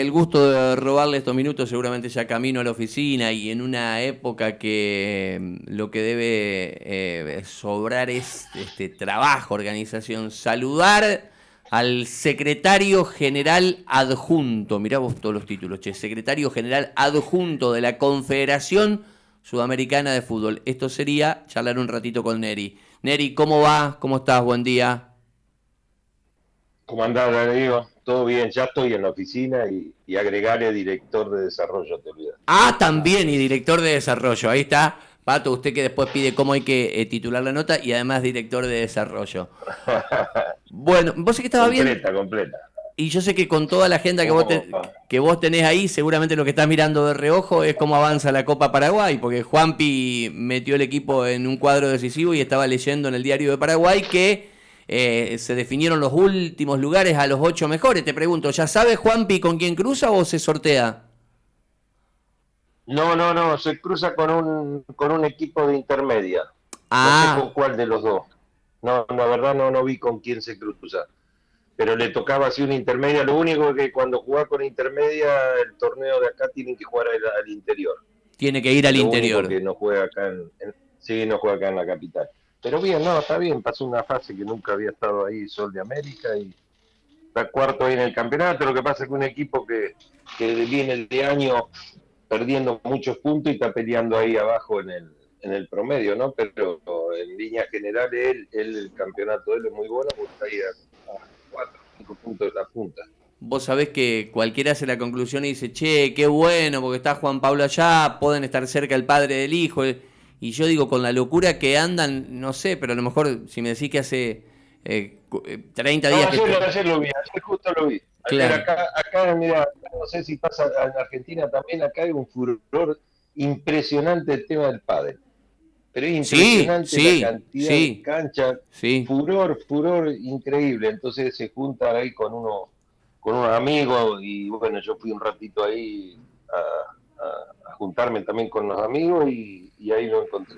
el gusto de robarle estos minutos, seguramente ya camino a la oficina y en una época que mm, lo que debe eh, sobrar es este trabajo, organización. Saludar al secretario general adjunto, mirá vos todos los títulos, che, secretario general adjunto de la Confederación Sudamericana de Fútbol. Esto sería charlar un ratito con Neri. Neri, ¿cómo va? ¿Cómo estás? Buen día. ¿Cómo andás, Diego? Todo bien, ya estoy en la oficina y, y agregarle director de desarrollo, te olvidas. Ah, también, y director de desarrollo, ahí está. Pato, usted que después pide cómo hay que eh, titular la nota y además director de desarrollo. bueno, vos sé que estaba bien. Completa, completa. Y yo sé que con toda la agenda que vos, que vos tenés ahí, seguramente lo que estás mirando de reojo es cómo avanza la Copa Paraguay, porque Juanpi metió el equipo en un cuadro decisivo y estaba leyendo en el diario de Paraguay que eh, se definieron los últimos lugares a los ocho mejores. Te pregunto, ¿ya sabes Juanpi con quién cruza o se sortea? No, no, no, se cruza con un, con un equipo de intermedia. Ah. No sé con cuál de los dos. No, la verdad no, no vi con quién se cruza. Pero le tocaba así una intermedia. Lo único es que cuando jugás con intermedia, el torneo de acá tienen que jugar al, interior. Tiene que ir al Lo interior. único que no juega acá en, en- sí, no juega acá en la capital. Pero bien, no, está bien. Pasó una fase que nunca había estado ahí, Sol de América, y está cuarto ahí en el campeonato. Lo que pasa es que un equipo que, viene de año perdiendo muchos puntos y está peleando ahí abajo en el, en el promedio, ¿no? Pero en líneas generales, él, él, el campeonato de él es muy bueno porque está ahí a, a cuatro, cinco puntos de la punta. Vos sabés que cualquiera hace la conclusión y dice, che, qué bueno, porque está Juan Pablo allá, pueden estar cerca el padre del hijo. Y yo digo, con la locura que andan, no sé, pero a lo mejor si me decís que hace eh, cu- eh, 30 No, días que... ayer, ayer lo vi, ayer justo lo vi. Ayer Claro. acá, acá, mira, no sé si pasa en Argentina también, acá hay un furor impresionante el tema del pádel. Pero es impresionante sí, la cantidad sí. de canchas, Sí, furor, furor increíble. Entonces se junta ahí con uno, con unos amigos y bueno, yo fui un ratito ahí a, a- a juntarme también con los amigos y, y ahí lo encontré.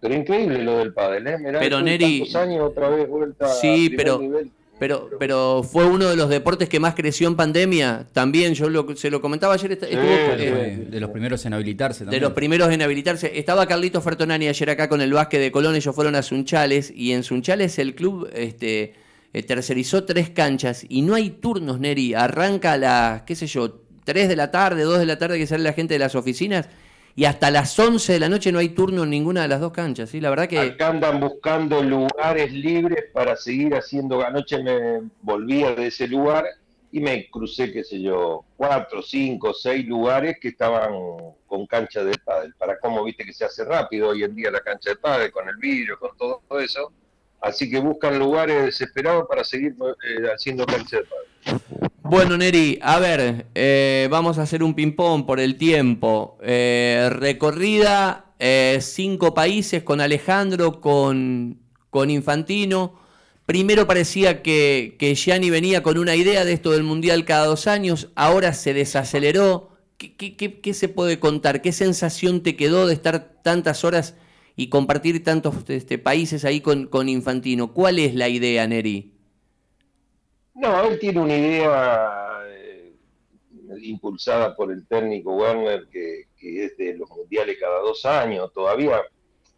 Pero increíble lo del pádel, ¿eh? Mirá, Pero, de Neri- años otra vez vuelta Sí, a pero- nivel. pero, pero fue uno de los deportes que más creció en pandemia. También, yo lo- se lo comentaba ayer, est- Sí, estuvo, sí. eh, de, de los primeros en habilitarse de también. los primeros en habilitarse. Estaba Carlito Fertonani ayer acá con el básquet de Colón, ellos fueron a Sunchales y en Sunchales el club este, eh, tercerizó tres canchas y no hay turnos, Neri. Arranca a las, qué sé yo, 3 de la tarde, 2 de la tarde que sale la gente de las oficinas y hasta las 11 de la noche no hay turno en ninguna de las dos canchas. ¿sí? La verdad que... Acá andan buscando lugares libres para seguir haciendo. Anoche me volvía de ese lugar y me crucé, qué sé yo, cuatro, cinco, seis lugares que estaban con cancha de pádel. Para cómo viste que se hace rápido hoy en día la cancha de pádel, con el vidrio, con todo eso. Así que buscan lugares desesperados para seguir eh, haciendo cancha de pádel. Bueno, Neri, a ver, eh, vamos a hacer un ping-pong por el tiempo. Eh, recorrida, eh, cinco países con Alejandro, con, con Infantino. Primero parecía que, que Gianni venía con una idea de esto del Mundial cada dos años, ahora se desaceleró. ¿Qué, qué- qué- qué se puede contar? ¿Qué sensación te quedó de estar tantas horas y compartir tantos este, países ahí con, con Infantino? ¿Cuál es la idea, Neri? No, él tiene una idea eh, impulsada por el técnico Werner que, es de los mundiales cada dos años. Todavía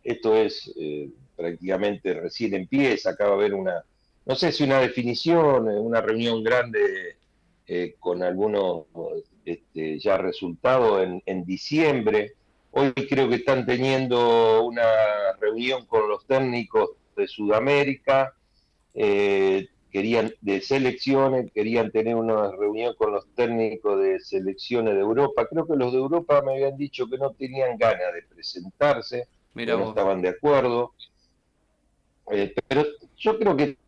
esto es eh, prácticamente recién empieza. Acaba de haber una, no sé si una definición, eh, una reunión grande con algunos este, ya resultados en, diciembre. Hoy creo que están teniendo una reunión con los técnicos de Sudamérica. Querían de selecciones, querían tener una reunión con los técnicos de selecciones de Europa. Creo que los de Europa me habían dicho que no tenían ganas de presentarse, que no estaban de acuerdo. Eh, pero yo creo que,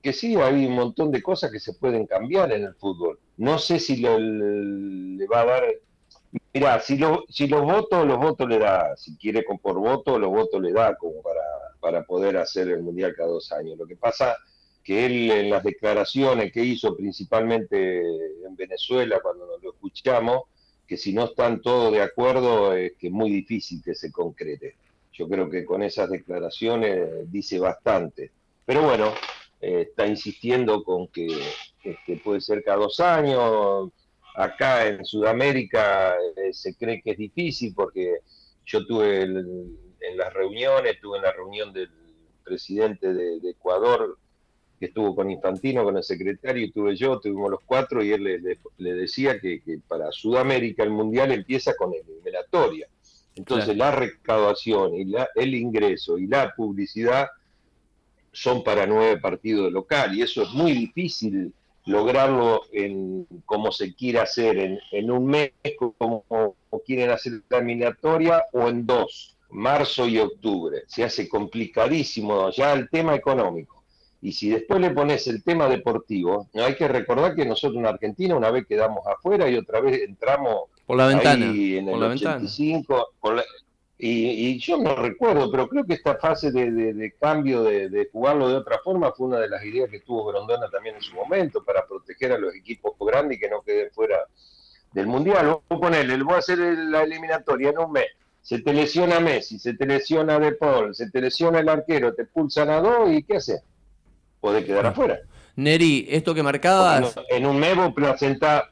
que sí hay un montón de cosas que se pueden cambiar en el fútbol. No sé si lo, le va a dar. Mira, si, lo, si los votos, los votos le da. Si quiere por voto, los votos le da como para, para poder hacer el mundial cada dos años. Lo que pasa que él en las declaraciones que hizo principalmente en Venezuela cuando nos lo escuchamos, que si no están todos de acuerdo es que es muy difícil que se concrete. Yo creo que con esas declaraciones dice bastante. Pero bueno, eh, está insistiendo con que este, puede ser cada dos años. acá en Sudamérica eh, se cree que es difícil porque yo tuve en las reuniones, tuve en la reunión del presidente de, Ecuador que estuvo con Infantino, con el secretario, y tuve yo, tuvimos los cuatro, y él le, decía que, para Sudamérica el Mundial empieza con el eliminatoria. Entonces la recaudación y la, el ingreso y la publicidad son para nueve partidos local, y eso es muy difícil lograrlo en como se quiera hacer, en, un mes como, quieren hacer la eliminatoria o en dos, marzo y octubre. Se hace complicadísimo ya el tema económico. Y si después le pones el tema deportivo, no hay que recordar que nosotros en Argentina una vez quedamos afuera y otra vez entramos por la ventana, en el 85, y, yo no recuerdo, pero creo que esta fase de, cambio, de, jugarlo de otra forma, fue una de las ideas que tuvo Grondona también en su momento, para proteger a los equipos grandes y que no queden fuera del Mundial. Vos ponerle, voy a hacer la eliminatoria en un mes. Se te lesiona Messi, se te lesiona De Paul, se te lesiona el arquero, te pulsan a dos y ¿qué haces? Podés quedar afuera. Neri, esto que marcabas... En un mes vos presentás,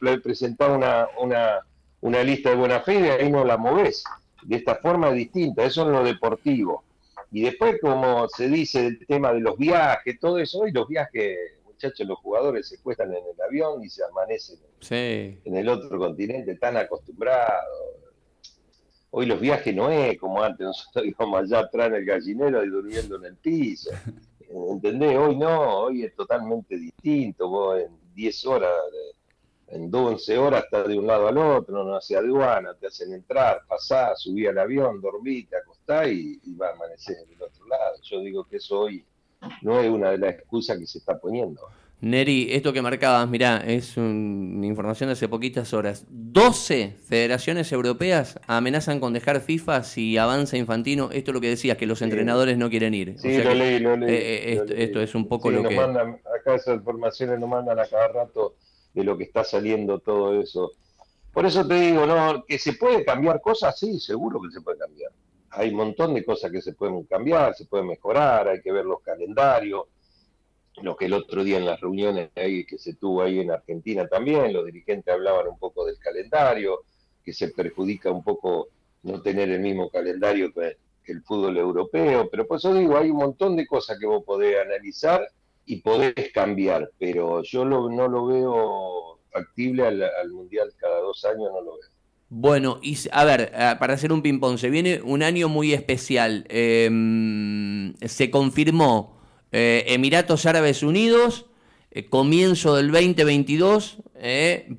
una, una, una lista de buena fe y de ahí no la movés de esta forma distinta, eso es lo deportivo. Y después, como se dice, el tema de los viajes, todo eso, hoy los viajes, muchachos, los jugadores se cuestan en el avión y se amanecen en el otro continente, tan acostumbrados. Hoy los viajes no es como antes, nosotros íbamos allá atrás en el gallinero y durmiendo en el piso. ¿Entendés? Hoy no, hoy es totalmente distinto. Vos en 10 horas en 12 horas estás de un lado al otro, no hace aduana, te hacen entrar, pasar, subir al avión, dormir, te acostás y, va a amanecer en el otro lado. Yo digo que eso hoy no es una de las excusas que se está poniendo. Neri, esto que marcabas, mirá, es una información de hace poquitas horas. 12 federaciones europeas amenazan con dejar FIFA si avanza Infantino. Esto es lo que decías, que los entrenadores no quieren ir. Sí, lo, leí, lo leí, eh, eh, esto, es un poco lo que... Mandan, acá esas informaciones nos mandan a cada rato de lo que está saliendo todo eso. Por eso te digo, no, que se puede cambiar cosas, sí, seguro que se puede cambiar. Hay un montón de cosas que se pueden cambiar, se pueden mejorar, hay que ver los calendarios, lo que el otro día en las reuniones que se tuvo ahí en Argentina también, los dirigentes hablaban un poco del calendario, que se perjudica un poco no tener el mismo calendario que, el fútbol europeo, pero por eso digo, hay un montón de cosas que vos podés analizar y podés cambiar, pero yo no lo veo factible al, Mundial cada dos años, no lo veo. Bueno, y a ver, eh, para hacer un ping-pong, se viene un año muy especial. Em, se confirmó eh, Emiratos Árabes Unidos, eh, comienzo del 2022,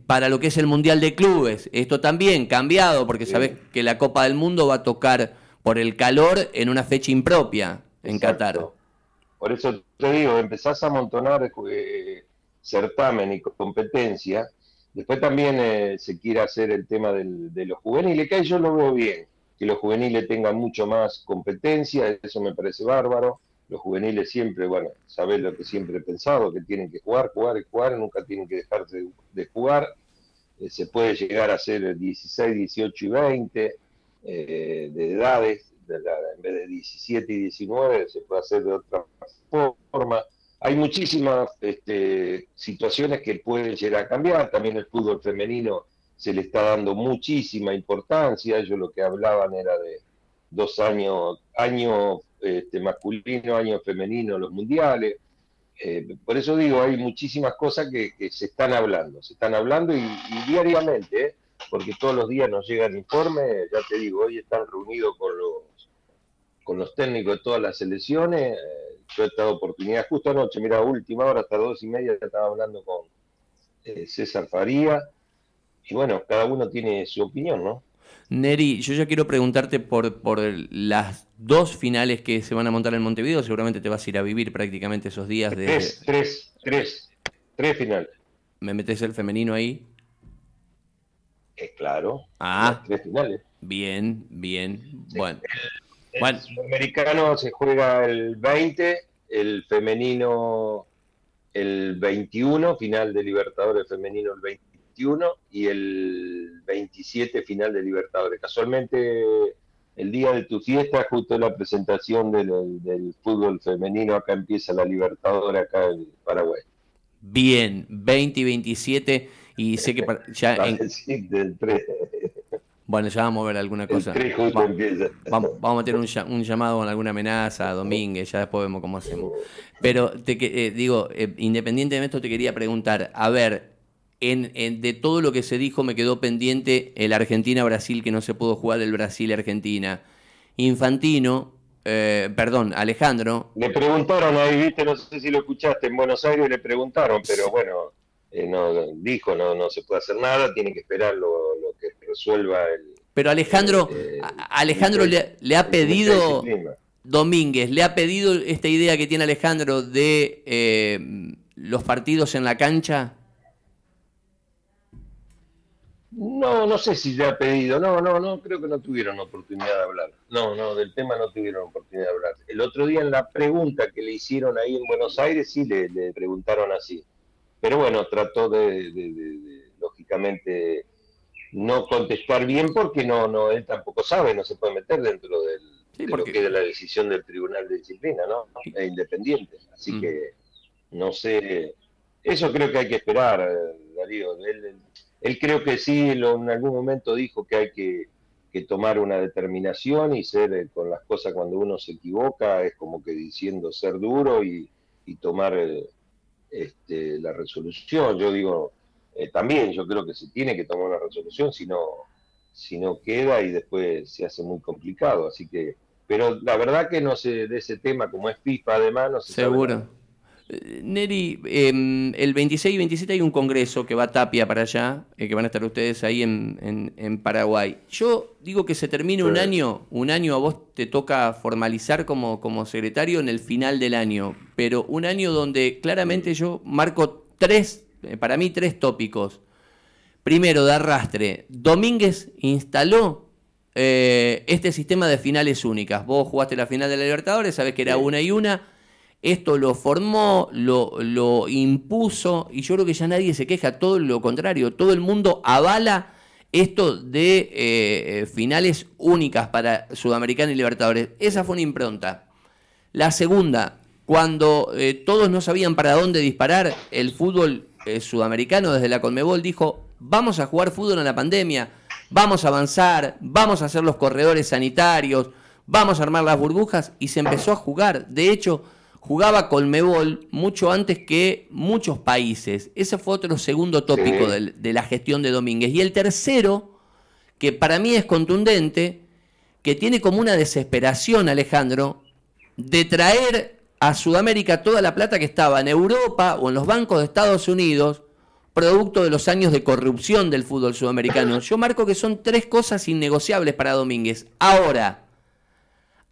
para lo que es el Mundial de Clubes. Esto también cambiado, porque sabes que la Copa del Mundo va a tocar por el calor en una fecha impropia en Qatar. Por eso te digo, empezás a amontonar eh, certamen y competencia. Después también eh, se quiere hacer el tema de los juveniles, que yo lo veo bien, que los juveniles tengan mucho más competencia, eso me parece bárbaro. Los juveniles siempre, bueno, sabés lo que siempre he pensado, que tienen que jugar, jugar y jugar, nunca tienen que dejar de, jugar. Eh, se puede llegar a ser 16, 18 y 20 de edades, en vez de 17 y 19 se puede hacer de otra forma. Hay muchísimas este, situaciones que pueden llegar a cambiar. También el fútbol femenino se le está dando muchísima importancia. Ellos lo que hablaban era de dos años, año este, masculino, año femenino, los mundiales. Eh, por eso digo, hay muchísimas cosas que, se están hablando, se están hablando y, diariamente, ¿eh? porque todos los días nos llegan informes, ya te digo, hoy están reunidos con los con los técnicos de todas las selecciones. Eh, yo he estado oportunidad justo anoche, mira, última hora, hasta dos y media, estaba hablando con eh, César Faría. Y bueno, cada uno tiene su opinión, ¿no? Neri, yo ya quiero preguntarte por, por las dos finales que se van a montar en Montevideo. Seguramente te vas a ir a vivir prácticamente esos días de. Tres, tres, tres, tres finales. ¿Me metes el femenino ahí? Es claro. Ah. Tres finales. Bien, bien. Bueno. El sudamericano se juega el 20, el femenino el 21, final de Libertadores femenino el 21 y el 27 final de Libertadores. Casualmente el día de tu fiesta, justo la presentación del, fútbol femenino, acá empieza la Libertadores acá en Paraguay. Bien, 20 y 27 Y sé que ya... Bueno, ya vamos a ver alguna cosa. Vamos, vamos, a tener un, llamado con alguna amenaza, Domínguez, ya después vemos cómo hacemos. Pero te eh, digo, eh, independientemente de esto, te quería preguntar, a ver, en, de todo lo que se dijo me quedó pendiente el Argentina-Brasil, que no se pudo jugar el Brasil-Argentina. Infantino, eh, perdón, Alejandro. Le preguntaron ahí, viste, no sé si lo escuchaste, en Buenos Aires le preguntaron, pero bueno, no dijo, no, no se puede hacer nada, tiene que esperar lo que resuelva el... Pero Alejandro, eh, Alejandro le, ha pedido, Domínguez, le ha pedido esta idea que tiene Alejandro de eh, los partidos en la cancha. No, no sé si le ha pedido. No, no, no, creo que no tuvieron oportunidad de hablar. No, no, del tema no tuvieron oportunidad de hablar. El otro día en la pregunta que le hicieron ahí en Buenos Aires, sí le, preguntaron así. Pero bueno, trató de lógicamente, no contestar bien porque no, no, él tampoco sabe, no se puede meter dentro del, de lo que es la decisión del Tribunal de Disciplina, ¿no? Es independiente. Así mm. que no sé, eso creo que hay que esperar, Darío. Él, él creo que sí, en algún momento dijo que hay que, tomar una determinación y ser eh, con las cosas cuando uno se equivoca, es como que diciendo ser duro y, tomar eh, este, la resolución. Yo digo, eh, también yo creo que se tiene que tomar una resolución, si no, si no queda y después se hace muy complicado. Así que, pero la verdad que no sé de ese tema, como es FIFA además, no se Seguro. Neri, em, el 26 y 27 hay un congreso que va a Tapia para allá, eh, que van a estar ustedes ahí en, en, Paraguay. Yo digo que se termine un año, un año a vos te toca formalizar como, como secretario en el final del año, pero un año donde claramente yo marco tres eh, para mí tres tópicos. Primero, de arrastre. Domínguez instaló eh, este sistema de finales únicas. Vos jugaste la final de la Libertadores, sabés que era una y una. Esto lo formó, lo, impuso, y yo creo que ya nadie se queja, todo lo contrario, todo el mundo avala esto de eh, finales únicas para Sudamericana y Libertadores. Esa fue una impronta. La segunda, cuando todos no sabían para dónde disparar, el fútbol eh, sudamericano desde la Conmebol dijo, vamos a jugar fútbol en la pandemia, vamos a avanzar, vamos a hacer los corredores sanitarios, vamos a armar las burbujas y se empezó a jugar. De hecho, jugaba Conmebol mucho antes que muchos países. Ese fue otro segundo tópico de, de la gestión de Domínguez. Y el tercero, que para mí es contundente, que tiene como una desesperación, Alejandro, de traer a Sudamérica toda la plata que estaba en Europa o en los bancos de Estados Unidos, producto de los años de corrupción del fútbol sudamericano. Yo marco que son tres cosas innegociables para Domínguez. Ahora,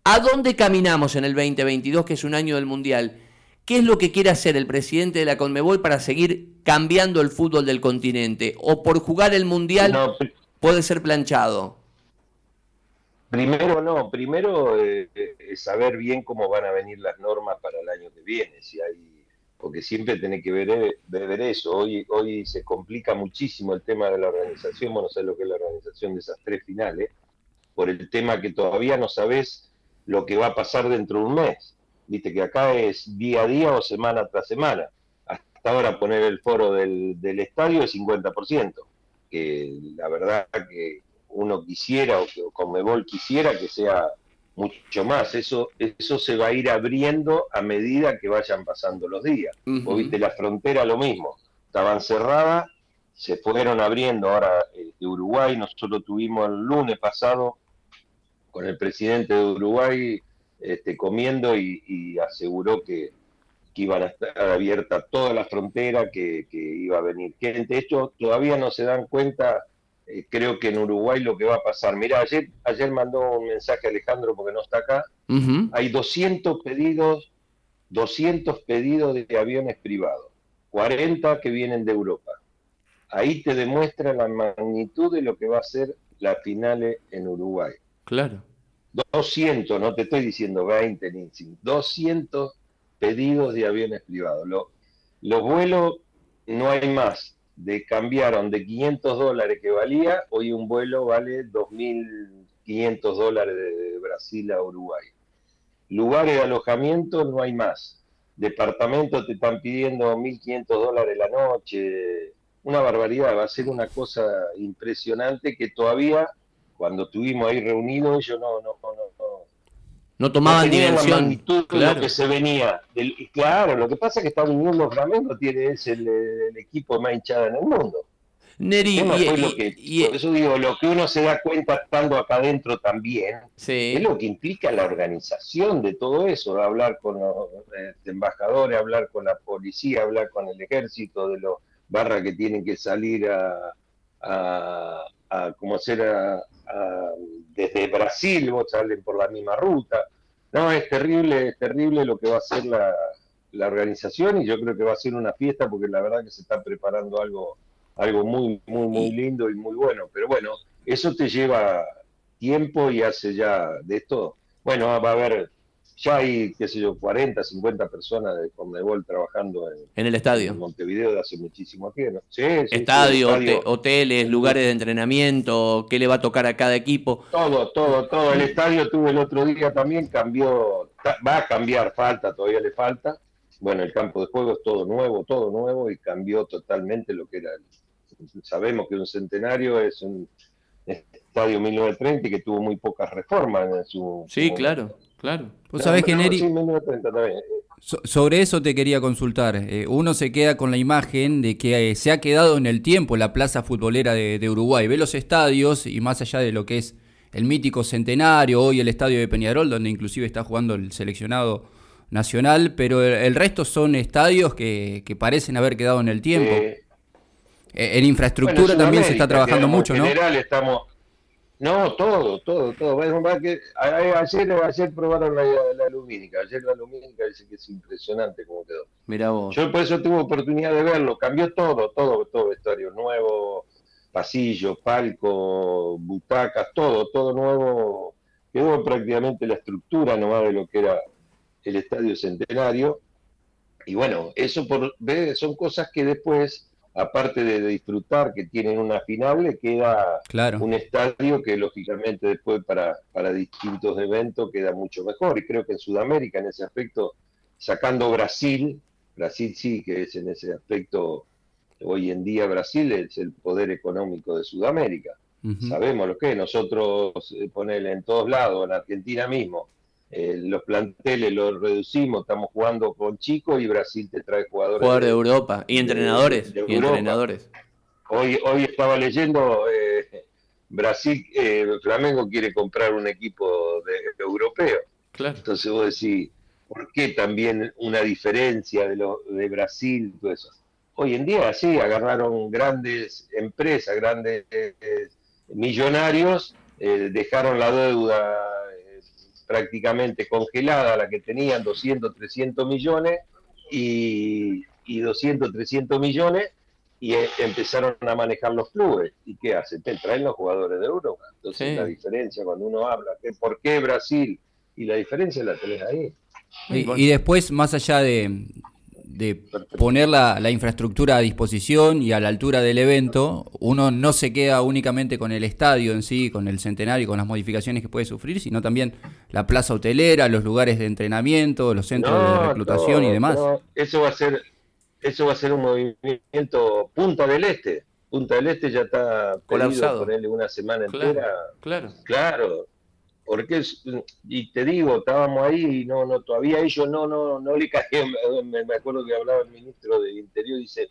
¿a dónde caminamos en el 2022, que es un año del Mundial? ¿Qué es lo que quiere hacer el presidente de la Conmebol para seguir cambiando el fútbol del continente? ¿O por jugar el Mundial puede ser planchado? Primero no, primero eh, es saber bien cómo van a venir las normas para el año que viene, si hay, porque siempre tiene que ver, eh, ver eso. Hoy, hoy se complica muchísimo el tema de la organización, bueno, no sé lo que es la organización de esas tres finales, por el tema que todavía no sabes lo que va a pasar dentro de un mes. Viste que acá es día a día o semana tras semana. Hasta ahora poner el foro del, del estadio es 50%, que la verdad que uno quisiera o que Conmebol quisiera que sea mucho más. Eso, eso se va a ir abriendo a medida que vayan pasando los días. O viste, la frontera lo mismo. Estaban cerradas, se fueron abriendo. Ahora de este, Uruguay, nosotros tuvimos el lunes pasado con el presidente de Uruguay este, comiendo y, aseguró que, que, iban a estar abiertas toda la frontera, que, que iba a venir gente. Esto todavía no se dan cuenta eh, creo que en Uruguay lo que va a pasar. Mira, ayer, ayer mandó un mensaje Alejandro porque no está acá. Hay 200 pedidos, 200 pedidos de aviones privados, 40 que vienen de Europa. Ahí te demuestra la magnitud de lo que va a ser la finales en Uruguay. Claro. 200, no te estoy diciendo 20 ni 200 pedidos de aviones privados. los vuelos no hay más de cambiaron de 500 dólares que valía, hoy un vuelo vale 2.500 dólares de Brasil a Uruguay. Lugares de alojamiento no hay más. Departamentos te están pidiendo 1.500 dólares la noche. una barbaridad, va a ser una cosa impresionante que todavía, cuando estuvimos ahí reunidos, ellos no, no, no, no, no tomaban dimensión. claro. lo que se venía. Del, claro, lo que pasa es que Estados Unidos Flamengo tiene, es el, el equipo más hinchado en el mundo. Neri, y, por eso digo, lo que uno se da cuenta estando acá adentro también, es lo que implica la organización de todo eso, hablar con los este, embajadores, hablar con la policía, hablar con el ejército, de los barras que tienen que salir a, a, a como ser desde Brasil, vos salen por la misma ruta. No, es terrible, es terrible lo que va a hacer la, la organización y yo creo que va a ser una fiesta porque la verdad que se está preparando algo algo muy, muy, muy lindo y muy bueno. Pero bueno, eso te lleva tiempo y hace ya de esto. Bueno, va a haber, ya hay, qué sé yo, 40, 50 personas de Conmebol trabajando en, el estadio. En Montevideo de hace muchísimo tiempo. Sí, estadio, hoteles, lugares de entrenamiento, qué le va a tocar a cada equipo. Todo, todo, todo. El estadio tuve el otro día también, cambió, va a cambiar, falta, todavía le falta. Bueno, el campo de juego es todo nuevo, todo nuevo y cambió totalmente lo que era el, sabemos que un centenario es un estadio 1930 que tuvo muy pocas reformas en su... Sí, claro, claro. Vos sabés que Neri... sobre eso te quería consultar. Eh, uno se queda con la imagen de que eh, se ha quedado en el tiempo la plaza futbolera de, Uruguay. Ve los estadios y más allá de lo que es el mítico centenario, hoy el estadio de Peñarol, donde inclusive está jugando el seleccionado nacional, pero el, resto son estadios que, parecen haber quedado en el tiempo. Eh, en infraestructura también se está trabajando mucho, ¿no? En general estamos... No, todo, todo, todo. Que, ayer, ayer probaron la, la, lumínica. Ayer la lumínica dice que es impresionante cómo quedó. Mira vos. Yo por eso tuve oportunidad de verlo. Cambió todo, todo, todo vestuario nuevo, pasillos, palco, butacas, todo, todo nuevo. Quedó prácticamente la estructura nomás de lo que era el Estadio Centenario. Y bueno, eso por, son cosas que después aparte de disfrutar que tienen una final, le queda un estadio que lógicamente después para, para distintos eventos queda mucho mejor. Y creo que en Sudamérica, en ese aspecto, sacando Brasil, Brasil sí que es en ese aspecto, hoy en día Brasil es el poder económico de Sudamérica. Sabemos lo que es, nosotros eh, ponele en todos lados, en Argentina mismo, eh, los planteles los reducimos, estamos jugando con chicos y Brasil te trae jugadores. Jugadores de, Europa y entrenadores. y entrenadores. Hoy, hoy estaba leyendo, eh, Brasil, eh, Flamengo quiere comprar un equipo de, europeo. Claro. Entonces vos decís, ¿por qué también una diferencia de, lo, de Brasil? Todo eso? Hoy en día sí, agarraron grandes empresas, grandes millonarios, dejaron la deuda prácticamente congelada, la que tenían 200, 300 millones y, y 200, 300 millones y eh, empezaron a manejar los clubes. ¿Y qué hacen? Te traen los jugadores de Europa. Entonces la diferencia cuando uno habla, que ¿por qué Brasil? Y la diferencia la tenés ahí. y después, más allá de, de poner la, infraestructura a disposición y a la altura del evento, uno no se queda únicamente con el estadio en sí, con el centenario, con las modificaciones que puede sufrir, sino también la plaza hotelera, los lugares de entrenamiento, los centros de reclutación y demás. eso va a ser eso va a ser un movimiento Punta del Este. Punta del Este ya está colapsado. Ponerle una semana entera. Claro. Claro porque y te digo, estábamos ahí y no, no, todavía ellos no, no, no le caían, me, acuerdo que hablaba el ministro del Interior, dice,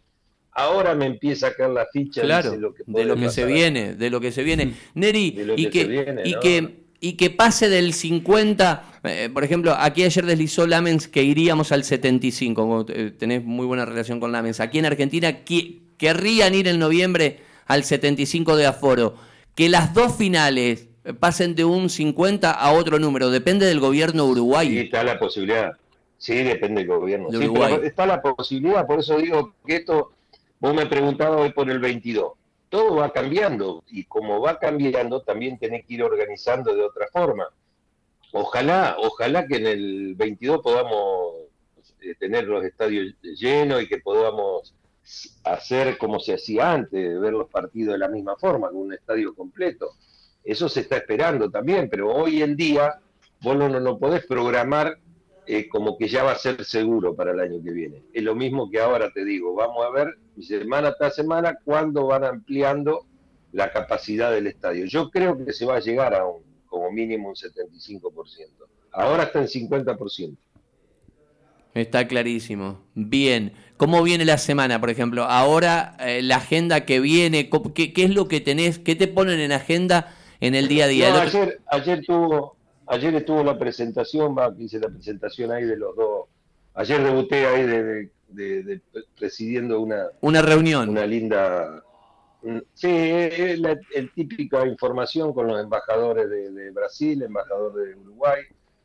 ahora me empieza a caer la ficha de lo que, de lo que se viene, de lo que se viene. Neri, y que, y que y que pase del 50, eh, por ejemplo, aquí ayer deslizó Lamens que iríamos al 75, eh, tenés muy buena relación con Lamens. Aquí en Argentina querrían ir en noviembre al 75 de aforo. Que las dos finales pasen de un 50 a otro número. Depende del gobierno uruguayo. Sí, está la posibilidad. Sí, depende del gobierno. está la posibilidad, por eso digo que esto, vos me preguntabas hoy por el 22. Todo va cambiando y como va cambiando también tenés que ir organizando de otra forma. Ojalá, ojalá que en el 22 podamos eh, tener los estadios llenos y que podamos hacer como se hacía antes, ver los partidos de la misma forma, con un estadio completo eso se está esperando también, pero hoy en día vos no, no podés programar eh, como que ya va a ser seguro para el año que viene. Es lo mismo que ahora te digo, vamos a ver semana tras semana cuándo van ampliando la capacidad del estadio. Yo creo que se va a llegar a un, como mínimo un 75%. Ahora está en 50%. Está clarísimo. Bien. ¿Cómo viene la semana, por ejemplo? Ahora, eh, la agenda que viene, ¿qué, ¿qué, es lo que tenés? ¿Qué te ponen en agenda en el día a día? ayer, ayer tuvo, Ayer estuvo la presentación, va, hice la presentación ahí de los dos. Ayer debuté ahí de, presidiendo una, una reunión. Una linda. Sí, es la típica información con los embajadores de, Brasil, embajador de Uruguay,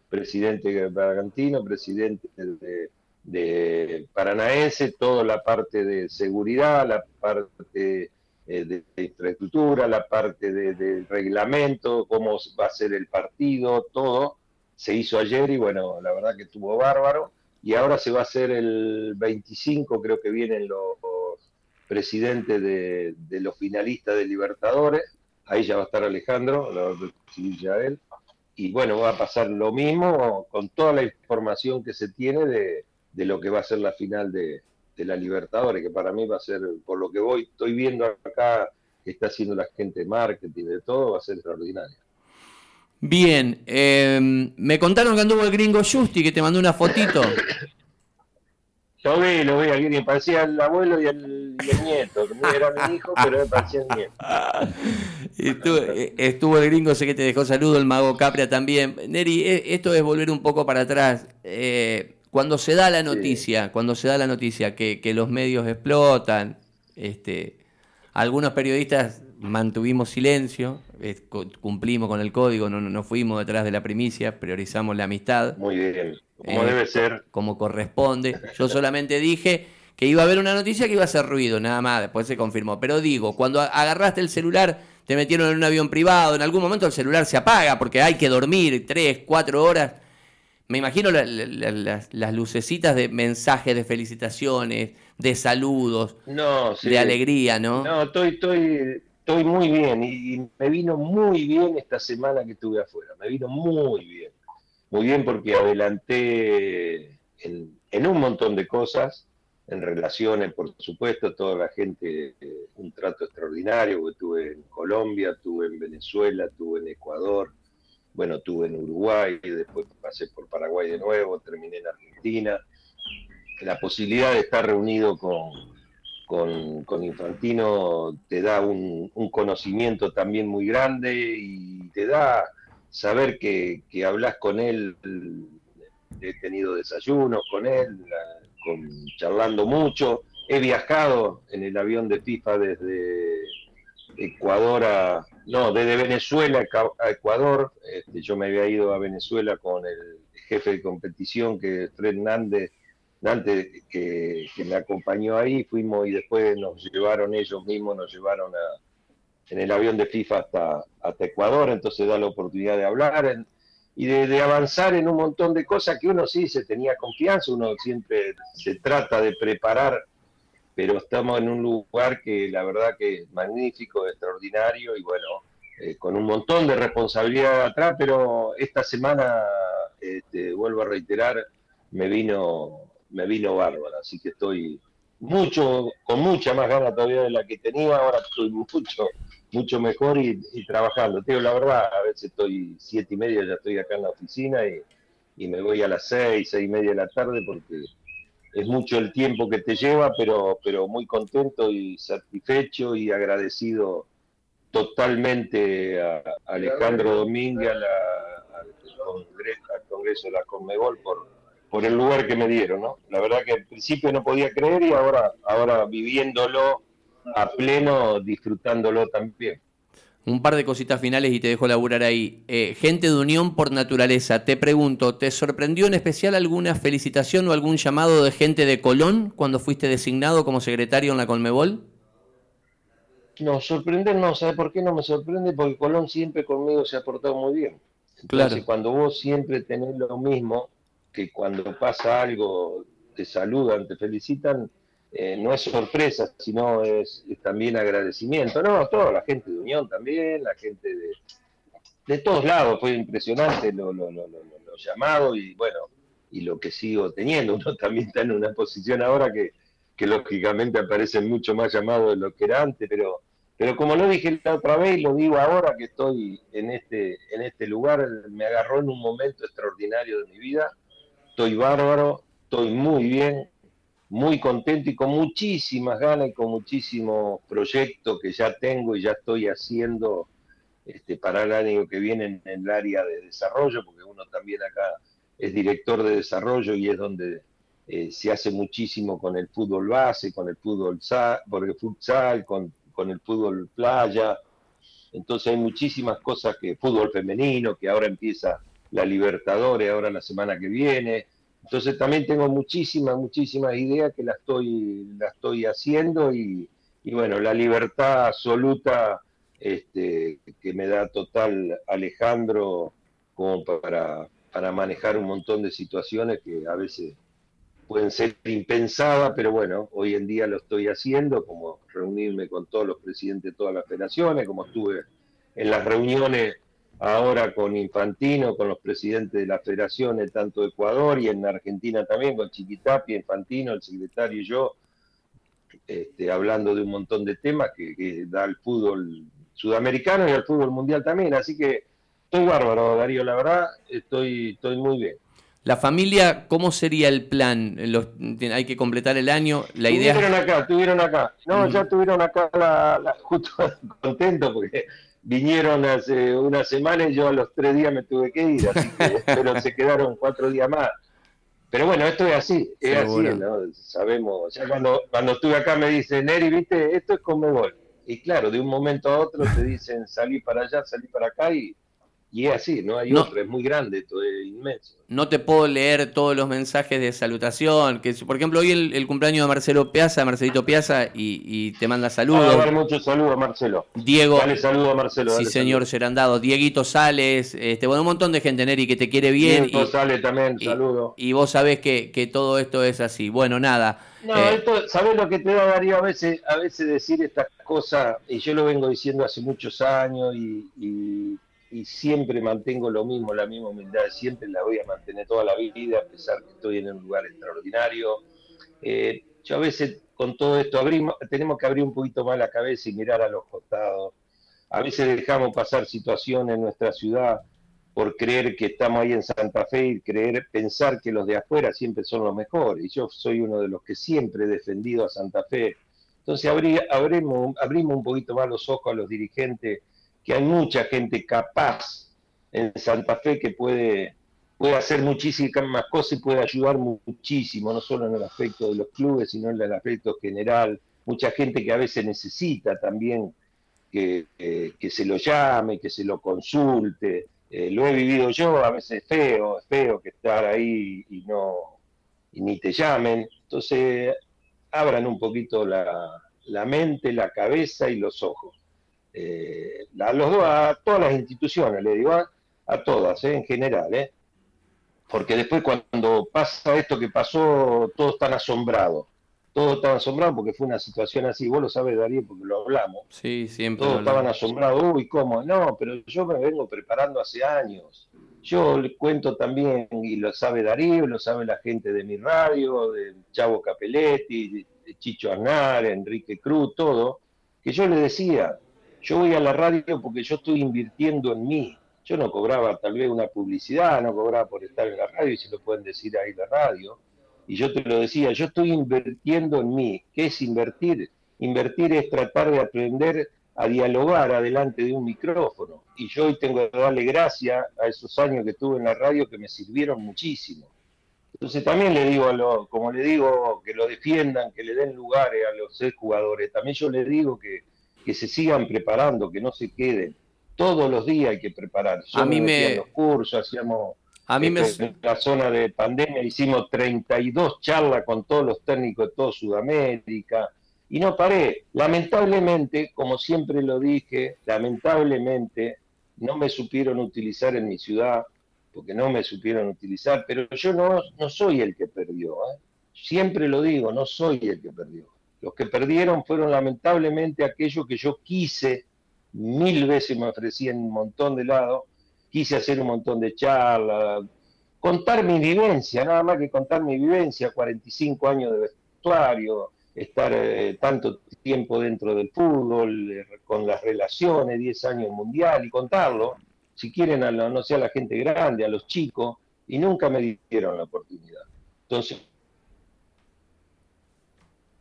presidente Bragantino, presidente de, de Paranaense, toda la parte de seguridad, la parte eh, de, infraestructura, la parte de, reglamento, cómo va a ser el partido, todo. Se hizo ayer y bueno, la verdad que estuvo bárbaro. Y ahora se va a hacer el 25, creo que vienen los presidentes de, los finalistas de Libertadores. Ahí ya va a estar Alejandro, lo va a él. Y bueno, va a pasar lo mismo con toda la información que se tiene de, de lo que va a ser la final de, de la Libertadores, que para mí va a ser, por lo que voy, estoy viendo acá que está haciendo la gente de marketing, de todo, va a ser extraordinario. Bien, em, me contaron que anduvo el gringo Justi, que te mandó una fotito. Lo vi, lo vi, alguien parecía el abuelo y el, nieto, que era mi hijo, pero me parecía el nieto. estuvo, eh, estuvo, el gringo, sé que te dejó saludo, el mago Capria también. Neri, e, esto es volver un poco para atrás. Eh, cuando se da la noticia, cuando se da la noticia que, los medios explotan, este, algunos periodistas mantuvimos silencio, cumplimos con el código, no, no fuimos detrás de la primicia, priorizamos la amistad. Muy bien, como eh, debe ser. Como corresponde. Yo solamente dije que iba a haber una noticia que iba a hacer ruido, nada más, después se confirmó. Pero digo, cuando agarraste el celular, te metieron en un avión privado, en algún momento el celular se apaga porque hay que dormir tres, cuatro horas me imagino las lucecitas de mensajes de felicitaciones, de saludos, de alegría, ¿no? No, estoy, estoy, estoy muy bien y, me vino muy bien esta semana que estuve afuera, me vino muy bien. Muy bien porque adelanté en, un montón de cosas, en relaciones, por supuesto, toda la gente, eh, un trato extraordinario, estuve en Colombia, estuve en Venezuela, estuve en Ecuador, bueno, tuve en Uruguay, después pasé por Paraguay de nuevo, terminé en Argentina. La posibilidad de estar reunido con, con, Infantino te da un, conocimiento también muy grande y te da saber que, que hablas con él. He tenido desayunos con él, charlando mucho. He viajado en el avión de FIFA desde Ecuador a, no, desde Venezuela a Ecuador. Este, yo me había ido a Venezuela con el jefe de competición, que es Fred Nández, que, me acompañó ahí. Fuimos y después nos llevaron ellos mismos, nos llevaron a, en el avión de FIFA hasta, hasta Ecuador. Entonces da la oportunidad de hablar y de, avanzar en un montón de cosas que uno sí se tenía confianza, uno siempre se trata de preparar pero estamos en un lugar que la verdad que es magnífico, extraordinario y bueno, eh, con un montón de responsabilidad atrás, pero esta semana, este, vuelvo a reiterar, me vino, me vino bárbara, así que estoy mucho, con mucha más ganas todavía de la que tenía, ahora estoy mucho, mucho mejor y, trabajando. Te la verdad, a veces estoy siete y media, ya estoy acá en la oficina y, y me voy a las seis, seis y media de la tarde porque es mucho el tiempo que te lleva, pero, pero muy contento y satisfecho y agradecido totalmente a, Alejandro Domínguez, al, congreso, de la Conmebol por, por el lugar que me dieron, ¿no? La verdad que al principio no podía creer y ahora, ahora viviéndolo a pleno, disfrutándolo también un par de cositas finales y te dejo laburar ahí. Eh, gente de unión por naturaleza, te pregunto, ¿te sorprendió en especial alguna felicitación o algún llamado de gente de Colón cuando fuiste designado como secretario en la Colmebol? No, sorprender no, ¿sabes por qué no me sorprende? Porque Colón siempre conmigo se ha portado muy bien. Entonces, claro. cuando vos siempre tenés lo mismo, que cuando pasa algo te saludan, te felicitan, eh, no es sorpresa, sino es, también agradecimiento. No, toda la gente de Unión también, la gente de, de todos lados, fue impresionante los lo, lo, llamados y bueno, y lo que sigo teniendo. Uno también está en una posición ahora que, que lógicamente aparece mucho más llamado de lo que era antes, pero, pero como lo dije la otra vez, lo digo ahora que estoy en este, en este lugar, me agarró en un momento extraordinario de mi vida, estoy bárbaro, estoy muy bien, muy contento y con muchísimas ganas y con muchísimos proyectos que ya tengo y ya estoy haciendo este, para el año que viene en, el área de desarrollo, porque uno también acá es director de desarrollo y es donde eh, se hace muchísimo con el fútbol base, con el fútbol futsal, con, con el fútbol playa. Entonces hay muchísimas cosas que, fútbol femenino, que ahora empieza la Libertadores, ahora la semana que viene. Entonces también tengo muchísimas, muchísimas ideas que las estoy, la estoy haciendo y, bueno, la libertad absoluta este, que me da total Alejandro como para, para manejar un montón de situaciones que a veces pueden ser impensadas, pero bueno, hoy en día lo estoy haciendo, como reunirme con todos los presidentes de todas las federaciones, como estuve en las reuniones ahora con Infantino, con los presidentes de las federaciones, tanto de Ecuador y en Argentina también, con Chiquitapi, Infantino, el secretario y yo, este, hablando de un montón de temas que, que da el fútbol sudamericano y al fútbol mundial también. Así que estoy bárbaro, Darío, la verdad, estoy, estoy muy bien. La familia, ¿cómo sería el plan? Los, hay que completar el año. La idea. Tuvieron acá, tuvieron acá. No, ya tuvieron acá la, justo contento porque vinieron hace una semana y yo a los tres días me tuve que ir, así que, pero se quedaron cuatro días más. Pero bueno, esto es así, es así, ¿no? Sabemos, ya cuando, cuando estuve acá me dicen, Neri, viste, esto es como gol y claro, de un momento a otro te dicen salí para allá, salí para acá y, y es así, no hay otro, es muy grande, esto es inmenso. No te puedo leer todos los mensajes de salutación, que por ejemplo hoy el, el cumpleaños de Marcelo Piazza, Marcelito Piazza, y, te manda saludos. Ah, muchos saludos Marcelo. Diego. Dale saludo a Marcelo. Sí, señor Gerandado. Dieguito Sales, este, bueno, un montón de gente, Neri, que te quiere bien. Dieguito Sales también, saludo. Y vos sabés que, que todo esto es así. Bueno, nada. No, eh, esto, ¿sabés lo que te da Darío a veces, a veces decir estas cosas? Y yo lo vengo diciendo hace muchos años y y siempre mantengo lo mismo, la misma humildad, siempre la voy a mantener toda la vida, a pesar que estoy en un lugar extraordinario. Eh, yo a veces con todo esto abrimos, tenemos que abrir un poquito más la cabeza y mirar a los costados. A veces dejamos pasar situaciones en nuestra ciudad por creer que estamos ahí en Santa Fe y creer, pensar que los de afuera siempre son los mejores. Y yo soy uno de los que siempre he defendido a Santa Fe. Entonces abrimos, abrimos un poquito más los ojos a los dirigentes que hay mucha gente capaz en Santa Fe que puede, puede hacer muchísimas cosas y puede ayudar muchísimo, no solo en el aspecto de los clubes, sino en el aspecto general. Mucha gente que a veces necesita también que, que se lo llame, que se lo consulte. Eh, lo he vivido yo, a veces es feo, es feo que estar ahí y no ni te llamen. Entonces, abran un poquito la, la mente, la cabeza y los ojos eh, a, los, a todas las instituciones, le digo, a, todas, eh, en general, eh. porque después cuando pasa esto que pasó, todos están asombrados. Todos estaban asombrados porque fue una situación así, vos lo sabes, Darío, porque lo hablamos. Sí, siempre. Todos estaban asombrados, uy, ¿cómo? No, pero yo me vengo preparando hace años. Yo le cuento también, y lo sabe Darío, lo sabe la gente de mi radio, de Chavo Capelletti, de Chicho Arnar, Enrique Cruz, todo, que yo le decía, yo voy a la radio porque yo estoy invirtiendo en mí. Yo no cobraba tal vez una publicidad, no cobraba por estar en la radio, y se lo pueden decir ahí la radio. Y yo te lo decía, yo estoy invirtiendo en mí. ¿Qué es invertir? Invertir es tratar de aprender a dialogar adelante de un micrófono. Y yo hoy tengo que darle gracias a esos años que tuve en la radio que me sirvieron muchísimo. Entonces también le digo, a lo, como le digo, que lo defiendan, que le den lugares a los jugadores. También yo le digo que que se sigan preparando, que no se queden. Todos los días hay que preparar. a mí me... Los cursos, hacíamos... A mí me... En la zona de pandemia hicimos 32 charlas con todos los técnicos de toda Sudamérica y no paré. Lamentablemente, como siempre lo dije, lamentablemente no me supieron utilizar en mi ciudad, porque no me supieron utilizar, pero yo no, no soy el que perdió. ¿eh? Siempre lo digo, no soy el que perdió. Los que perdieron fueron lamentablemente aquellos que yo quise, mil veces me ofrecí en un montón de lados, quise hacer un montón de charlas, contar mi vivencia, nada más que contar mi vivencia, 45 años de vestuario, estar eh, tanto tiempo dentro del fútbol, eh, con las relaciones, 10 años mundial, y contarlo, si quieren, a no sé, a la gente grande, a los chicos, y nunca me dieron la oportunidad. Entonces...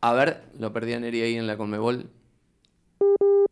A ver, lo perdí a Neri ahí en la Conmebol.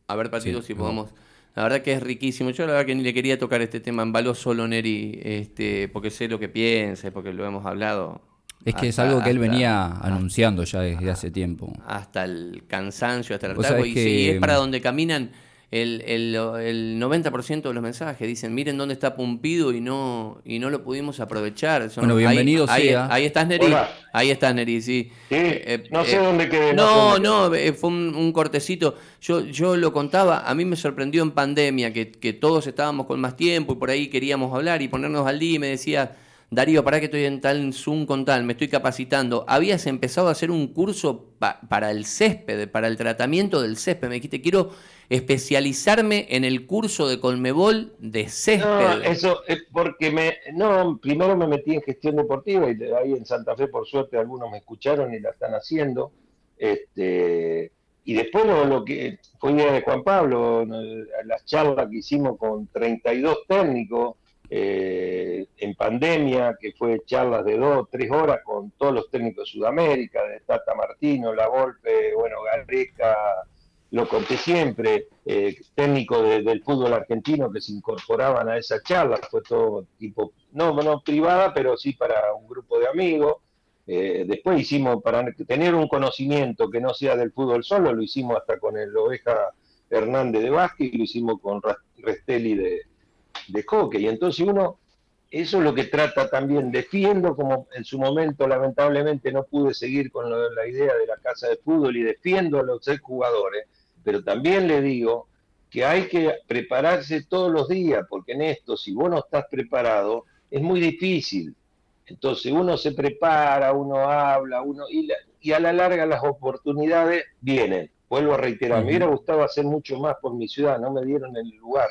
A ver, Patito, si podemos... La verdad que es riquísimo. Yo la verdad que ni le quería tocar este tema en balo solo, Neri, este, porque sé lo que piensa, porque lo hemos hablado es que es algo que él venía anunciando ya desde hace tiempo. Hasta el cansancio, hasta el hartazgo. Y, es para donde caminan el, el, el 90% de los mensajes. Dicen, miren dónde está Pumpido y no, y no lo pudimos aprovechar. bueno, bienvenido ahí, sea. Ahí, estás, Neri. Ahí estás, Neri, sí. Eh, eh, no sé eh, dónde quedé. No, no, fue un, cortecito. Yo, yo lo contaba, a mí me sorprendió en pandemia que, que todos estábamos con más tiempo y por ahí queríamos hablar y ponernos al día y me decía Darío, ¿para qué estoy en tal Zoom con tal? Me estoy capacitando. Habías empezado a hacer un curso para el césped, para el tratamiento del césped. Me dijiste, quiero especializarme en el curso de Colmebol de césped. No, eso es porque me, no, primero me metí en gestión deportiva y ahí en Santa Fe, por suerte, algunos me escucharon y la están haciendo. Este, y después lo, lo que fue idea de Juan Pablo, las charlas que hicimos con 32 técnicos eh, en pandemia, que fue charlas de dos, tres horas con todos los técnicos de Sudamérica, de Tata Martino, La Volpe, bueno, Garreca, lo conté siempre, eh, técnicos del fútbol argentino que se incorporaban a esa charla, fue todo tipo, no, no privada, pero sí para un grupo de amigos. Eh, después hicimos, para tener un conocimiento que no sea del fútbol solo, lo hicimos hasta con el Oveja Hernández de Vázquez y lo hicimos con Restelli de, de hockey. Y entonces uno, eso es lo que trata también, defiendo como en su momento lamentablemente no pude seguir con la idea de la casa de fútbol y defiendo a los jugadores, pero también le digo que hay que prepararse todos los días, porque en esto, si vos no estás preparado, es muy difícil. Entonces uno se prepara, uno habla, uno y, y a la larga las oportunidades vienen. Vuelvo a reiterar, me hubiera gustado hacer mucho más por mi ciudad, no me dieron el lugar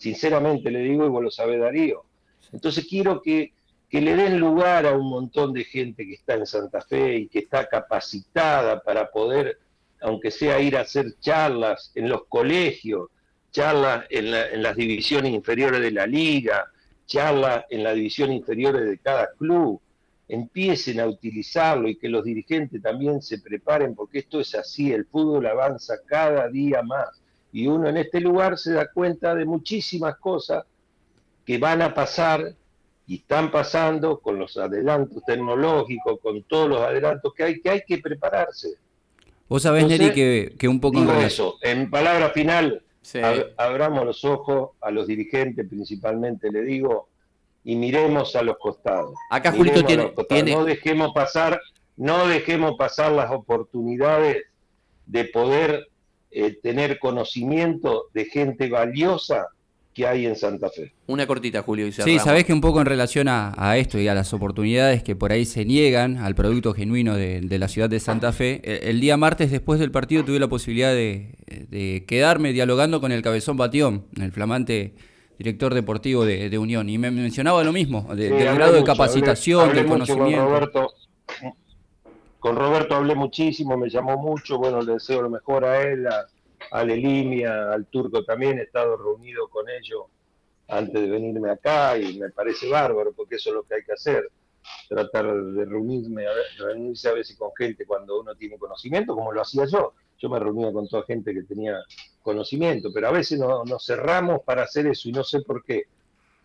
sinceramente le digo, y vos lo sabés Darío. Entonces quiero que, le den lugar a un montón de gente que está en Santa Fe y que está capacitada para poder, aunque sea ir a hacer charlas en los colegios, charlas en, en las divisiones inferiores de la liga, charlas en las divisiones inferiores de cada club, empiecen a utilizarlo y que los dirigentes también se preparen, porque esto es así, el fútbol avanza cada día más y uno en este lugar se da cuenta de muchísimas cosas que van a pasar y están pasando con los adelantos tecnológicos, con todos los adelantos que hay, que hay que prepararse. Vos sabés, Neri, que, un poco... Digo eso, en palabra final, abramos los ojos a los dirigentes principalmente, le digo, y miremos a los costados. Acá Julito tiene, No dejemos pasar, no dejemos pasar las oportunidades de poder eh, tener conocimiento de gente valiosa que hay en Santa Fe. Una cortita, Julio. Y sí, sabés que un poco en relación a, esto y a las oportunidades que por ahí se niegan al producto genuino de, la ciudad de Santa Fe, el, día martes después del partido tuve la posibilidad de, quedarme dialogando con el Cabezón Batión, el flamante director deportivo de, Unión, y me mencionaba lo mismo, del grado de capacitación, de conocimiento. Con Roberto, con Roberto hablé muchísimo, me llamó mucho, bueno, le deseo lo mejor a él, a, a Lelimia, al Turco también, he estado reunido con ellos antes de venirme acá y me parece bárbaro porque eso es lo que hay que hacer, tratar de reunirme, reunirse a veces con gente cuando uno tiene conocimiento, como lo hacía yo. Yo me reunía con toda gente que tenía conocimiento, pero a veces nos cerramos para hacer eso y no sé por qué,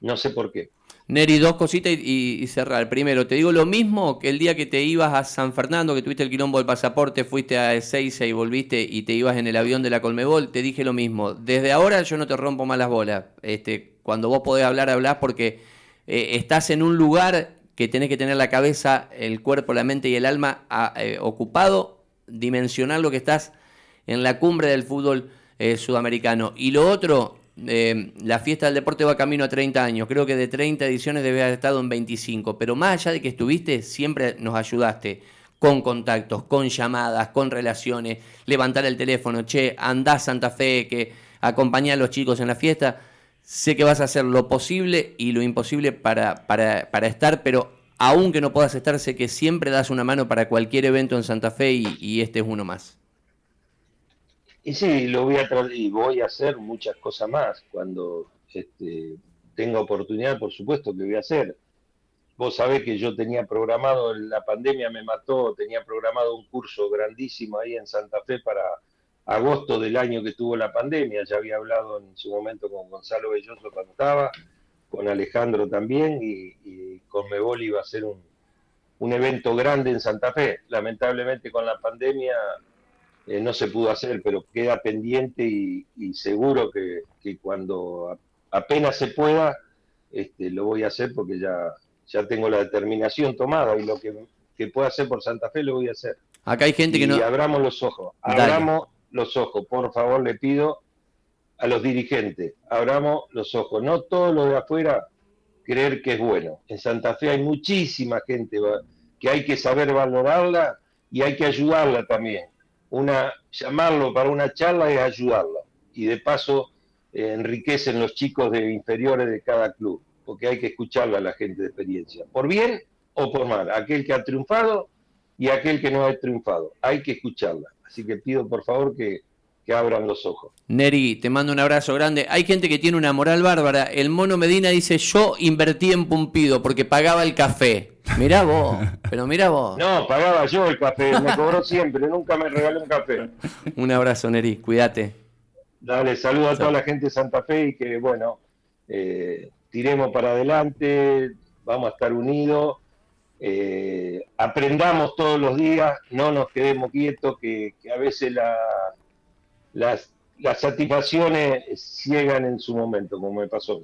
no sé por qué. Neri, dos cositas y, cerrar. Primero, te digo lo mismo que el día que te ibas a San Fernando, que tuviste el quilombo del pasaporte, fuiste a Ezeiza y volviste y te ibas en el avión de la Colmebol, te dije lo mismo. Desde ahora yo no te rompo más las bolas. Este, cuando vos podés hablar, hablás porque eh, estás en un lugar que tenés que tener la cabeza, el cuerpo, la mente y el alma eh, ocupado, dimensionar lo que estás en la cumbre del fútbol eh, sudamericano. Y lo otro, eh, la fiesta del deporte va camino a 30 años. Creo que de 30 ediciones debe haber estado en 25. Pero más allá de que estuviste, siempre nos ayudaste con contactos, con llamadas, con relaciones, levantar el teléfono, che, andá Santa Fe, que acompañá a los chicos en la fiesta. Sé que vas a hacer lo posible y lo imposible para, para, para estar, pero aunque no puedas estar, sé que siempre das una mano para cualquier evento en Santa Fe y, este es uno más. Y sí, lo voy a y voy a hacer muchas cosas más cuando este, tenga oportunidad, por supuesto que voy a hacer. Vos sabés que yo tenía programado, la pandemia me mató, tenía programado un curso grandísimo ahí en Santa Fe para agosto del año que tuvo la pandemia, ya había hablado en su momento con Gonzalo Belloso cuando estaba, con Alejandro también, y, con Mebol iba a ser un, evento grande en Santa Fe. Lamentablemente con la pandemia eh, no se pudo hacer, pero queda pendiente y, seguro que, cuando apenas se pueda, este, lo voy a hacer porque ya, ya tengo la determinación tomada y lo que, que pueda hacer por Santa Fe lo voy a hacer. Acá hay gente que no. Y abramos los ojos, abramos los ojos, por favor, le pido a los dirigentes, abramos los ojos, no todo lo de afuera creer que es bueno. En Santa Fe hay muchísima gente que hay que saber valorarla y hay que ayudarla también. Una, llamarlo para una charla y ayudarla. Y de paso eh, enriquecen los chicos de inferiores de cada club, porque hay que escucharla a la gente de experiencia, por bien o por mal, aquel que ha triunfado y aquel que no ha triunfado. Hay que escucharla. Así que pido por favor que, abran los ojos. Neri, te mando un abrazo grande. Hay gente que tiene una moral bárbara. El mono Medina dice, yo invertí en Pumpido porque pagaba el café. Mirá vos, pero mirá vos. No, pagaba yo el café, me cobró siempre, nunca me regaló un café. un abrazo, Neri, cuídate. Dale, saludo a toda la gente de Santa Fe y que, bueno, eh, tiremos para adelante, vamos a estar unidos eh, aprendamos todos los días, no nos quedemos quietos, que, a veces las, las satisfacciones llegan en su momento, como me pasó.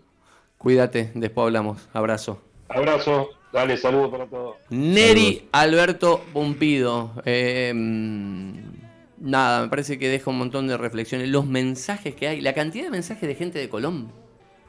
Cuídate, después hablamos. Abrazo. Abrazo, dale, saludos para todos. Neri Alberto Pumpido. Em, nada, me parece que deja un montón de reflexiones. Los mensajes que hay, la cantidad de mensajes de gente de Colombia